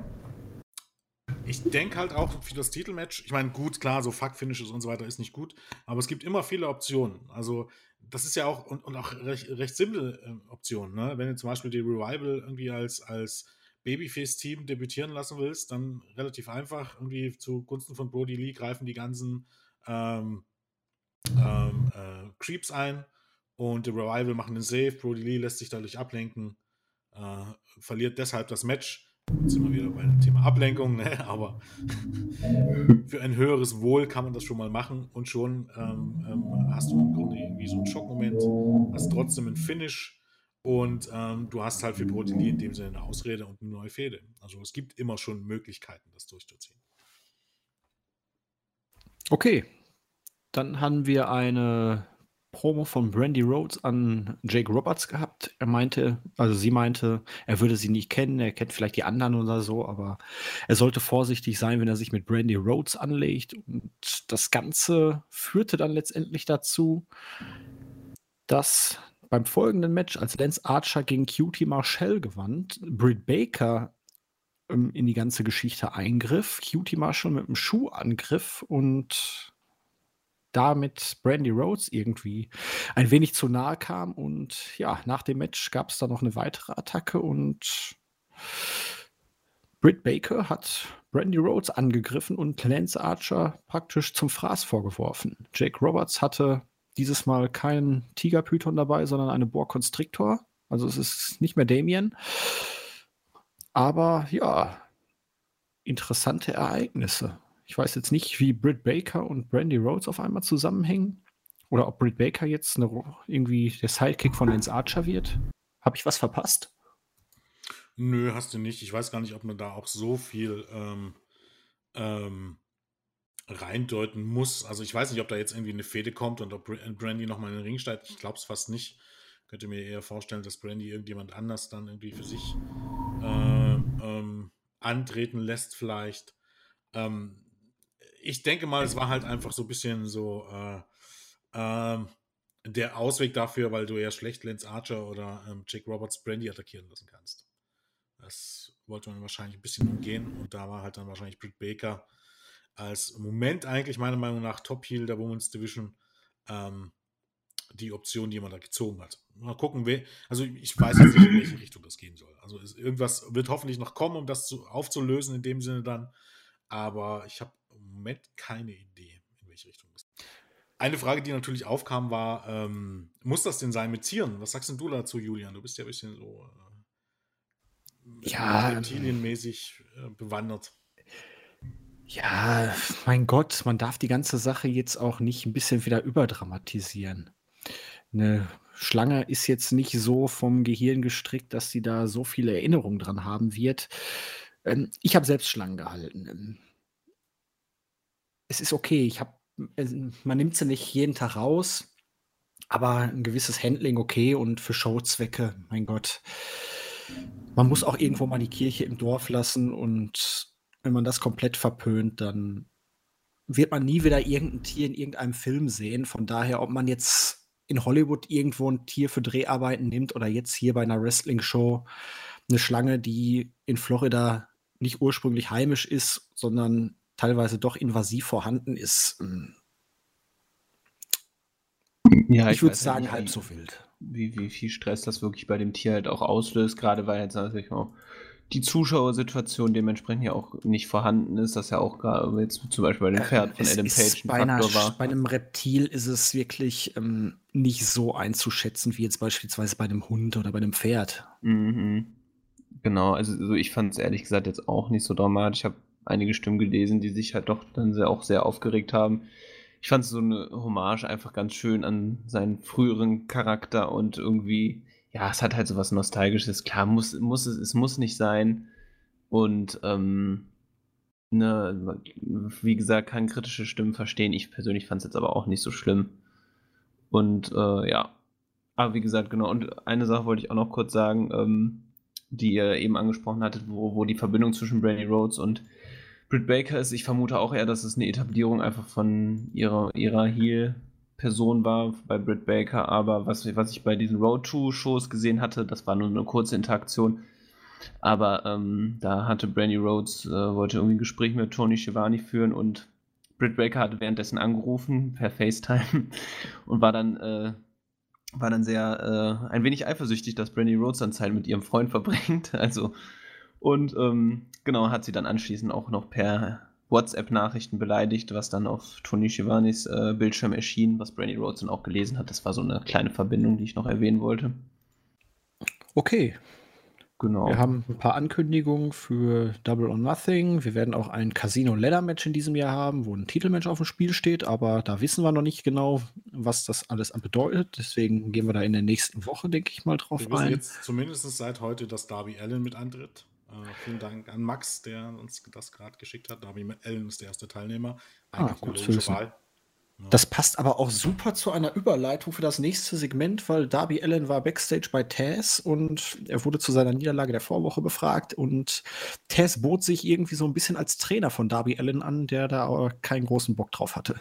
ich denke halt auch für das Titelmatch, ich meine, gut, klar, so Fuck-Finishes und so weiter ist nicht gut, aber es gibt immer viele Optionen. Also, das ist ja auch, und, und auch recht, recht simple äh, Optionen, ne? Wenn du zum Beispiel die Revival irgendwie als, als Babyface-Team debütieren lassen willst, dann relativ einfach, irgendwie zugunsten von Brody Lee greifen die ganzen ähm, ähm, äh, Creeps ein und die Revival machen den Save, Brody Lee lässt sich dadurch ablenken, äh, verliert deshalb das Match Jetzt sind wir wieder bei dem Thema Ablenkung, ne? (laughs) aber (laughs) für ein höheres Wohl kann man das schon mal machen und schon ähm, ähm, hast du im Grunde irgendwie so einen Schockmoment, hast trotzdem einen Finish und ähm, du hast halt für Protein in dem Sinne eine Ausrede und eine neue Fehde. Also es gibt immer schon Möglichkeiten, das durchzuziehen. Okay, dann haben wir eine Promo von Brandy Rhodes an Jake Roberts gehabt. Er meinte, also sie meinte, er würde sie nicht kennen, er kennt vielleicht die anderen oder so, aber er sollte vorsichtig sein, wenn er sich mit Brandy Rhodes anlegt. Und das Ganze führte dann letztendlich dazu, dass beim folgenden Match, als Lance Archer gegen QT Marshall gewann, Britt Baker ähm, in die ganze Geschichte eingriff, QT Marshall mit einem Schuh angriff und damit Brandy Rhodes irgendwie ein wenig zu nahe kam. Und ja, nach dem Match gab es da noch eine weitere Attacke und Britt Baker hat Brandy Rhodes angegriffen und Lance Archer praktisch zum Fraß vorgeworfen. Jake Roberts hatte dieses Mal keinen Tigerpython dabei, sondern eine Boa Constrictor. Also es ist nicht mehr Damien. Aber ja, interessante Ereignisse. Ich weiß jetzt nicht, wie Britt Baker und Brandy Rhodes auf einmal zusammenhängen. Oder ob Britt Baker jetzt eine, irgendwie der Sidekick von Lance Archer wird. Habe ich was verpasst? Nö, hast du nicht. Ich weiß gar nicht, ob man da auch so viel ähm, ähm, reindeuten muss. Also ich weiß nicht, ob da jetzt irgendwie eine Fehde kommt und ob Brandy nochmal in den Ring steigt. Ich glaube es fast nicht. Könnte mir eher vorstellen, dass Brandy irgendjemand anders dann irgendwie für sich äh, ähm, antreten lässt vielleicht. Ähm, ich denke mal, es war halt einfach so ein bisschen so äh, äh, der Ausweg dafür, weil du ja schlecht Lance Archer oder ähm, Jake Roberts Brandy attackieren lassen kannst. Das wollte man wahrscheinlich ein bisschen umgehen und da war halt dann wahrscheinlich Britt Baker als Moment eigentlich meiner Meinung nach Top Heel der Women's Division ähm, die Option, die man da gezogen hat. Mal gucken, wer, also ich weiß jetzt nicht, in welche Richtung das gehen soll. Also irgendwas wird hoffentlich noch kommen, um das zu, aufzulösen in dem Sinne dann. Aber ich habe im Moment keine Idee, in welche Richtung das geht. Eine Frage, die natürlich aufkam, war, ähm, muss das denn sein mit Tieren? Was sagst denn du dazu, Julian? Du bist ja ein bisschen so äh, ja, reptilienmäßig äh, bewandert. Ja, mein Gott, man darf die ganze Sache jetzt auch nicht ein bisschen wieder überdramatisieren. Eine Schlange ist jetzt nicht so vom Gehirn gestrickt, dass sie da so viele Erinnerungen dran haben wird. Ähm, ich habe selbst Schlangen gehalten. Es ist okay. Ich habe, man nimmt sie nicht jeden Tag raus, aber ein gewisses Handling okay und für Showzwecke, mein Gott. Man muss auch irgendwo mal die Kirche im Dorf lassen und wenn man das komplett verpönt, dann wird man nie wieder irgendein Tier in irgendeinem Film sehen. Von daher, ob man jetzt in Hollywood irgendwo ein Tier für Dreharbeiten nimmt oder jetzt hier bei einer Wrestling-Show eine Schlange, die in Florida nicht ursprünglich heimisch ist, sondern teilweise doch invasiv vorhanden ist. Hm. Ja, ich, ich würde sagen, nicht, halb so wild. Wie, wie viel Stress das wirklich bei dem Tier halt auch auslöst, gerade weil jetzt natürlich auch die Zuschauersituation dementsprechend ja auch nicht vorhanden ist, dass ja auch gerade jetzt zum Beispiel bei dem äh, Pferd von Adam Page ein bei Faktor war. Bei einem Reptil ist es wirklich ähm, nicht so einzuschätzen wie jetzt beispielsweise bei einem Hund oder bei einem Pferd. Mhm. Genau, also, also ich fand es ehrlich gesagt jetzt auch nicht so dramatisch. Ich habe einige Stimmen gelesen, die sich halt doch dann sehr, auch sehr aufgeregt haben. Ich fand es so eine Hommage einfach ganz schön an seinen früheren Charakter und irgendwie, ja, es hat halt so was Nostalgisches. Klar, muss, muss es, es muss nicht sein. Und ähm, ne, wie gesagt, kann kritische Stimmen verstehen. Ich persönlich fand es jetzt aber auch nicht so schlimm. Und äh, ja, aber wie gesagt, genau. Und eine Sache wollte ich auch noch kurz sagen. Ähm, die ihr eben angesprochen hattet, wo, wo die Verbindung zwischen Brandy Rhodes und Britt Baker ist. Ich vermute auch eher, dass es eine Etablierung einfach von ihrer, ihrer Heel-Person war bei Britt Baker. Aber was, was ich bei diesen Road 2 Shows gesehen hatte, das war nur eine kurze Interaktion. Aber ähm, da hatte Brandy Rhodes, äh, wollte irgendwie ein Gespräch mit Tony Schiavone führen und Britt Baker hatte währenddessen angerufen per FaceTime (laughs) und war dann, äh, war dann sehr äh, ein wenig eifersüchtig, dass Brandy Rhodes dann Zeit mit ihrem Freund verbringt. (laughs) Also und ähm, genau hat sie dann anschließend auch noch per WhatsApp-Nachrichten beleidigt, was dann auf Tony Schiavonis äh, Bildschirm erschien, was Brandy Rhodes dann auch gelesen hat. Das war so eine kleine Verbindung, die ich noch erwähnen wollte. Okay. Genau. Wir haben ein paar Ankündigungen für Double or Nothing. Wir werden auch ein Casino Ladder Match in diesem Jahr haben, wo ein Titelmatch auf dem Spiel steht, aber da wissen wir noch nicht genau, was das alles bedeutet. Deswegen gehen wir da in der nächsten Woche, denke ich mal, drauf wir ein. Wir jetzt zumindest seit heute, dass Darby Allen mit antritt. Uh, vielen Dank an Max, der uns das gerade geschickt hat. Darby Allen ist der erste Teilnehmer. Eigentlich ah, gut zu wissen. Wahl. Das passt aber auch super zu einer Überleitung für das nächste Segment, weil Darby Allen war backstage bei Taz und er wurde zu seiner Niederlage der Vorwoche befragt und Taz bot sich irgendwie so ein bisschen als Trainer von Darby Allen an, der da aber keinen großen Bock drauf hatte.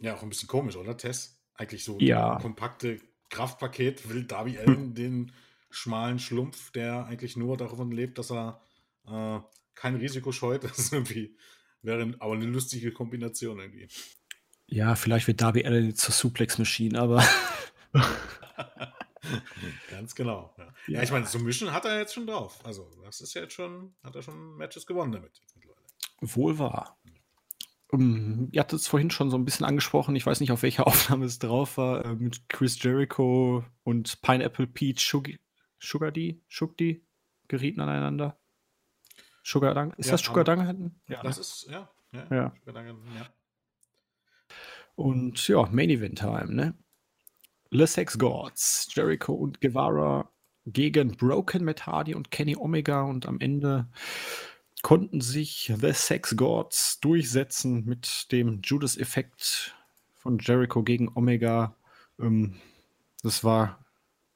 Ja, auch ein bisschen komisch, oder Taz? Eigentlich so ja. ein kompakte Kraftpaket will Darby Allen den schmalen Schlumpf, der eigentlich nur davon lebt, dass er äh, kein Risiko scheut. (laughs) Das ist irgendwie Wäre aber eine lustige Kombination irgendwie. Ja, vielleicht wird Darby Allen zur Suplex-Maschine, aber. (laughs) Ganz genau. Ja. ja. ja ich meine, so mischen hat er jetzt schon drauf. Also, das ist ja jetzt schon, hat er schon Matches gewonnen damit mittlerweile. Wohl wahr. Um, ihr hattet es vorhin schon so ein bisschen angesprochen, ich weiß nicht, auf welcher (laughs) Aufnahme es drauf war, äh, mit Chris Jericho und Pineapple Peach Sugar, Sugar D, Sugar D gerieten aneinander. Sugar. Ist ja, das Sugar Dunk? Ja, das ne? ist, ja. Ja. ja. Ja. Und ja, Main Event Time, ne? Le Sex Gods, Jericho und Guevara gegen Broken Matt Hardy und Kenny Omega und am Ende konnten sich The Sex Gods durchsetzen mit dem Judas-Effekt von Jericho gegen Omega. Ähm, das war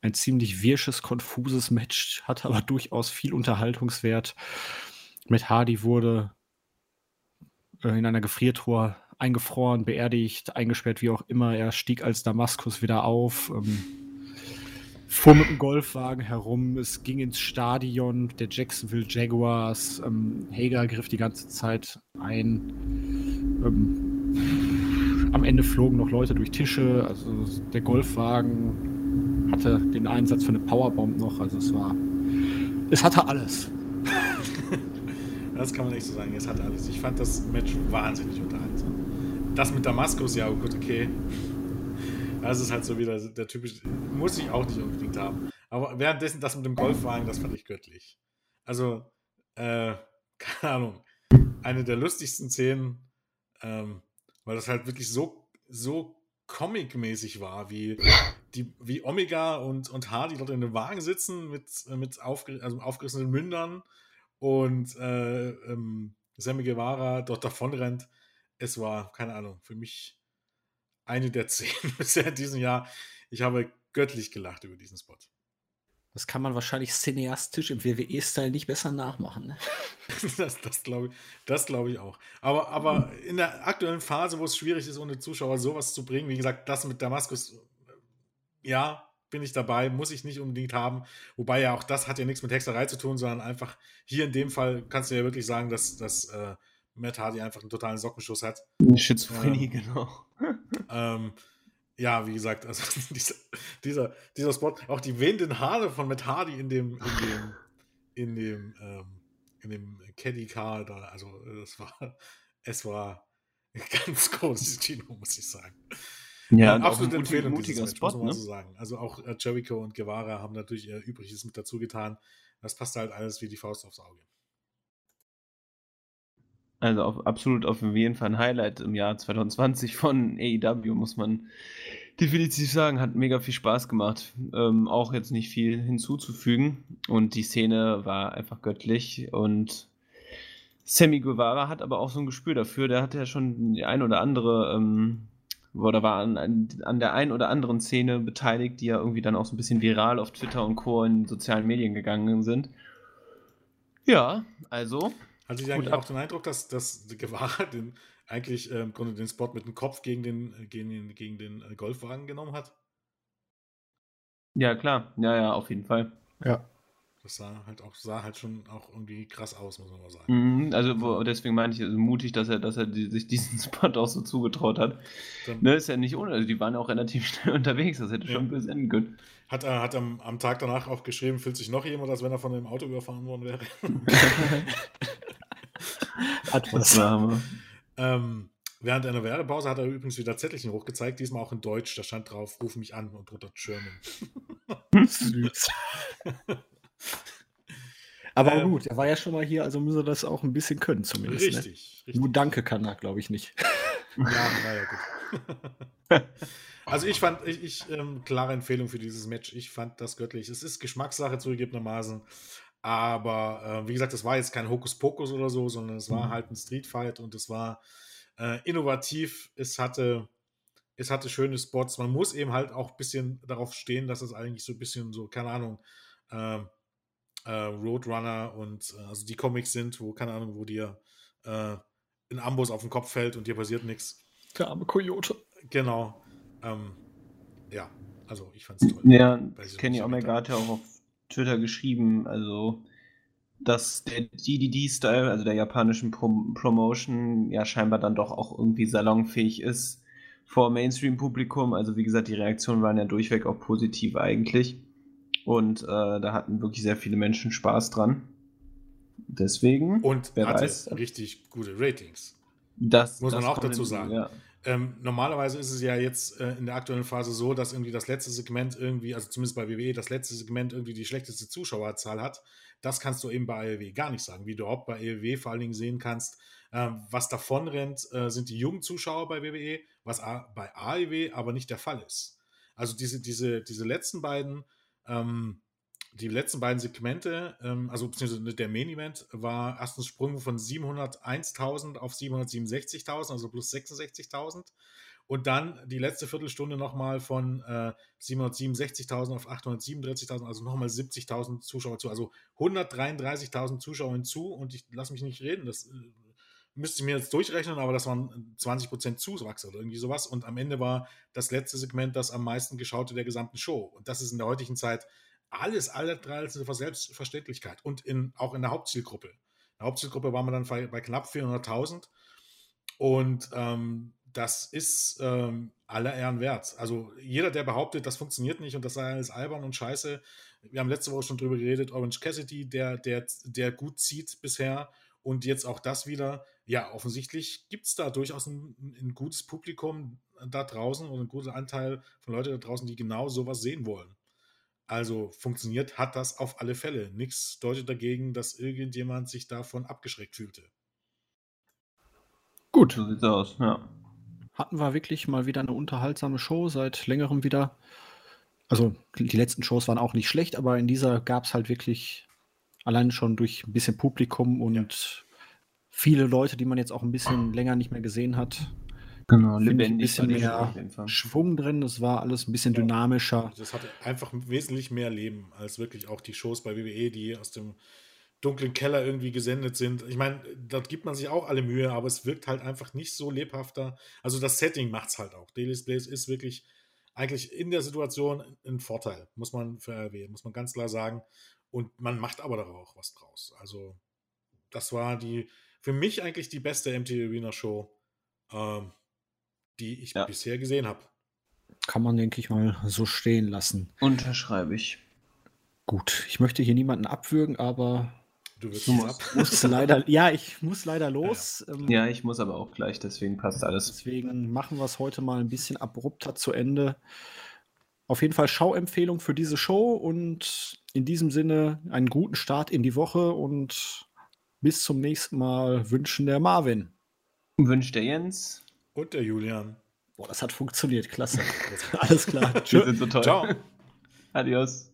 ein ziemlich wirsches, konfuses Match, hatte aber (laughs) durchaus viel Unterhaltungswert mit Hardy wurde äh, in einer Gefriertruhe eingefroren, beerdigt, eingesperrt, wie auch immer. Er stieg als Damaskus wieder auf, ähm, fuhr mit dem Golfwagen herum, es ging ins Stadion der Jacksonville Jaguars. Ähm, Hager griff die ganze Zeit ein. Ähm, am Ende flogen noch Leute durch Tische, also der Golfwagen hatte den Einsatz für eine Powerbomb noch, also es war, es hatte alles. (laughs) Das kann man echt so sagen. Es hat alles. Ich fand das Match wahnsinnig unterhaltsam. Das mit Damaskus, ja, gut, okay. Das ist halt so wieder der typische. Muss ich auch nicht unbedingt haben. Aber währenddessen das mit dem Golfwagen, das fand ich göttlich. Also, äh, (laughs) keine Ahnung. Eine der lustigsten Szenen, ähm, weil das halt wirklich so, so comic-mäßig war, wie, die, wie Omega und, und Hardy dort in dem Wagen sitzen mit, mit aufger also aufgerissenen Mündern und äh, ähm, Sammy Guevara dort davon rennt. Es war, keine Ahnung, für mich eine der (laughs) zehn bisher in diesem Jahr. Ich habe göttlich gelacht über diesen Spot. Das kann man wahrscheinlich cineastisch im WWE-Style nicht besser nachmachen. Ne? (laughs) das das glaube ich, glaub ich auch. Aber, aber in der aktuellen Phase, wo es schwierig ist, ohne Zuschauer sowas zu bringen, wie gesagt, das mit Damaskus, ja, bin ich dabei, muss ich nicht unbedingt haben. Wobei ja auch das hat ja nichts mit Hexerei zu tun, sondern einfach hier in dem Fall kannst du ja wirklich sagen, dass, dass äh, Matt Hardy einfach einen totalen Sockenschuss hat. Schizophrenie, ähm, genau. Ähm, ja, wie gesagt, also (laughs) dieser, dieser, dieser Spot, auch die wehenden Haare von Matt Hardy in dem, in dem, in dem, ähm, in dem Caddy Car da, also das war, (laughs) es war ein (laughs) ganz großes Kino, muss ich sagen. Ja, absolut empfehlend, mutiger Spot, muss man ne? so sagen. Also auch äh, Jericho und Guevara haben natürlich ihr Übriges mit dazu getan. Das passt halt alles wie die Faust aufs Auge. Also auf, absolut auf jeden Fall ein Highlight im Jahr 2020 von AEW, muss man definitiv sagen. Hat mega viel Spaß gemacht. Ähm, auch jetzt nicht viel hinzuzufügen. Und die Szene war einfach göttlich. Und Sammy Guevara hat aber auch so ein Gespür dafür. Der hat ja schon die ein oder andere ähm, oder war an, an der einen oder anderen Szene beteiligt, die ja irgendwie dann auch so ein bisschen viral auf Twitter und Co. in sozialen Medien gegangen sind. Ja, also. Hatte ich eigentlich auch den Eindruck, dass, dass Guevara (laughs) den, eigentlich äh, im Grunde den Spot mit dem Kopf gegen den, äh, gegen den, gegen den äh, Golfwagen genommen hat? Ja, klar. Ja, ja, auf jeden Fall. Ja. Das sah halt auch, sah halt schon auch irgendwie krass aus, muss man mal sagen. Mhm, also wo, deswegen meine ich, also mutig, dass er, dass er die, sich diesen (laughs) Spot auch so zugetraut hat. Dann Ne, ist ja nicht ohne, also die waren auch relativ (laughs) schnell unterwegs, das hätte Ja. schon böse enden können. hat er hat am, am Tag danach auch geschrieben, fühlt sich noch jemand, als wenn er von dem Auto überfahren worden wäre. Hammer. (laughs) ähm, während einer Werbepause hat er übrigens wieder Zettelchen hochgezeigt, diesmal auch in Deutsch. Da stand drauf, ruf mich an und drunter German. Süß. (laughs) Aber Ähm, gut, er war ja schon mal hier, also muss er das auch ein bisschen können zumindest. Ne? Richtig, richtig. Nur Danke kann er, glaube ich, nicht. Ja, naja, gut. (laughs) also ich fand, ich, ich ähm, klare Empfehlung für dieses Match. Ich fand das göttlich. Es ist Geschmackssache zugegebenermaßen. Aber äh, wie gesagt, es war jetzt kein Hokuspokus oder so, sondern es war Mhm. halt ein Streetfight und es war äh, innovativ. Es hatte, es hatte schöne Spots. Man muss eben halt auch ein bisschen darauf stehen, dass es eigentlich so ein bisschen so, keine Ahnung, ähm, äh, Roadrunner und äh, also die Comics sind, wo, keine Ahnung, wo dir äh, ein Amboss auf den Kopf fällt und dir passiert nichts. Der arme Coyote. Genau. Ähm, ja, also ich fand's toll. Ja, Kenny Omega Meta- hat ja auch auf Twitter geschrieben, also dass der DDD-Style, also der japanischen Prom Promotion, ja scheinbar dann doch auch irgendwie salonfähig ist vor Mainstream-Publikum. Also wie gesagt, die Reaktionen waren ja durchweg auch positiv eigentlich. Und äh, da hatten wirklich sehr viele Menschen Spaß dran. Deswegen, Und wer hatte weiß, richtig gute Ratings. das muss man das auch kommt dazu sagen. Ja. Ähm, normalerweise ist es ja jetzt äh, in der aktuellen Phase so, dass irgendwie das letzte Segment irgendwie, also zumindest bei WWE, das letzte Segment irgendwie die schlechteste Zuschauerzahl hat. Das kannst du eben bei AEW gar nicht sagen. Wie du überhaupt bei AEW vor allen Dingen sehen kannst, ähm, was davon rennt, äh, sind die jungen Zuschauer bei WWE, was A bei AEW aber nicht der Fall ist. Also diese, diese, diese letzten beiden, ähm, die letzten beiden Segmente, ähm, also beziehungsweise der Main Event, war erstens Sprung von 701.000 auf 767.000, also plus 66.000. Und dann die letzte Viertelstunde nochmal von äh, 767.000 auf 837.000, also nochmal 70.000 Zuschauer zu. Also 133.000 Zuschauer hinzu. Und ich lasse mich nicht reden, das äh, müsste ich mir jetzt durchrechnen, aber das waren 20% Zuwachs oder irgendwie sowas. Und am Ende war das letzte Segment das am meisten geschaute der gesamten Show. Und das ist in der heutigen Zeit alles, alle drei als eine Selbstverständlichkeit. Und in, auch in der Hauptzielgruppe. In der Hauptzielgruppe waren wir dann bei, bei knapp 400.000. Und ähm, das ist ähm, aller Ehren wert. Also jeder, der behauptet, das funktioniert nicht und das sei alles albern und scheiße. Wir haben letzte Woche schon drüber geredet, Orange Cassidy, der, der, der gut zieht bisher und jetzt auch das wieder. Ja, offensichtlich gibt es da durchaus ein, ein gutes Publikum da draußen und einen guten Anteil von Leuten da draußen, die genau sowas sehen wollen. Also funktioniert hat das auf alle Fälle. Nichts deutet dagegen, dass irgendjemand sich davon abgeschreckt fühlte. Gut, So sieht's aus, ja. hatten wir wirklich mal wieder eine unterhaltsame Show seit längerem wieder. Also die letzten Shows waren auch nicht schlecht, aber in dieser gab es halt wirklich allein schon durch ein bisschen Publikum und viele Leute, die man jetzt auch ein bisschen länger nicht mehr gesehen hat. Genau, ich ein bisschen mehr. Schwung drin, es war alles ein bisschen Ja. dynamischer. Das hatte einfach wesentlich mehr Leben als wirklich auch die Shows bei WWE, die aus dem dunklen Keller irgendwie gesendet sind. Ich meine, dort gibt man sich auch alle Mühe, aber es wirkt halt einfach nicht so lebhafter. Also das Setting macht es halt auch. Daily's Place ist wirklich eigentlich in der Situation ein Vorteil, muss man für RW, muss man ganz klar sagen. Und man macht aber da auch was draus. Also das war die, für mich eigentlich die beste MTV Arena Show, ähm, die ich Ja. bisher gesehen habe. Kann man, denke ich mal, so stehen lassen. Unterschreibe ich. Gut, ich möchte hier niemanden abwürgen, aber Du wirst ab. (laughs) muss leider, ja, ich muss leider los. Ähm, Ja, ich muss aber auch gleich, deswegen passt alles. Deswegen machen wir es heute mal ein bisschen abrupter zu Ende. Auf jeden Fall Schauempfehlung für diese Show und in diesem Sinne einen guten Start in die Woche und bis zum nächsten Mal wünschen der Marvin. Wünscht der Jens. Und der Julian. Boah, das hat funktioniert, klasse. (laughs) Alles klar. Sind so toll. Ciao. Adios.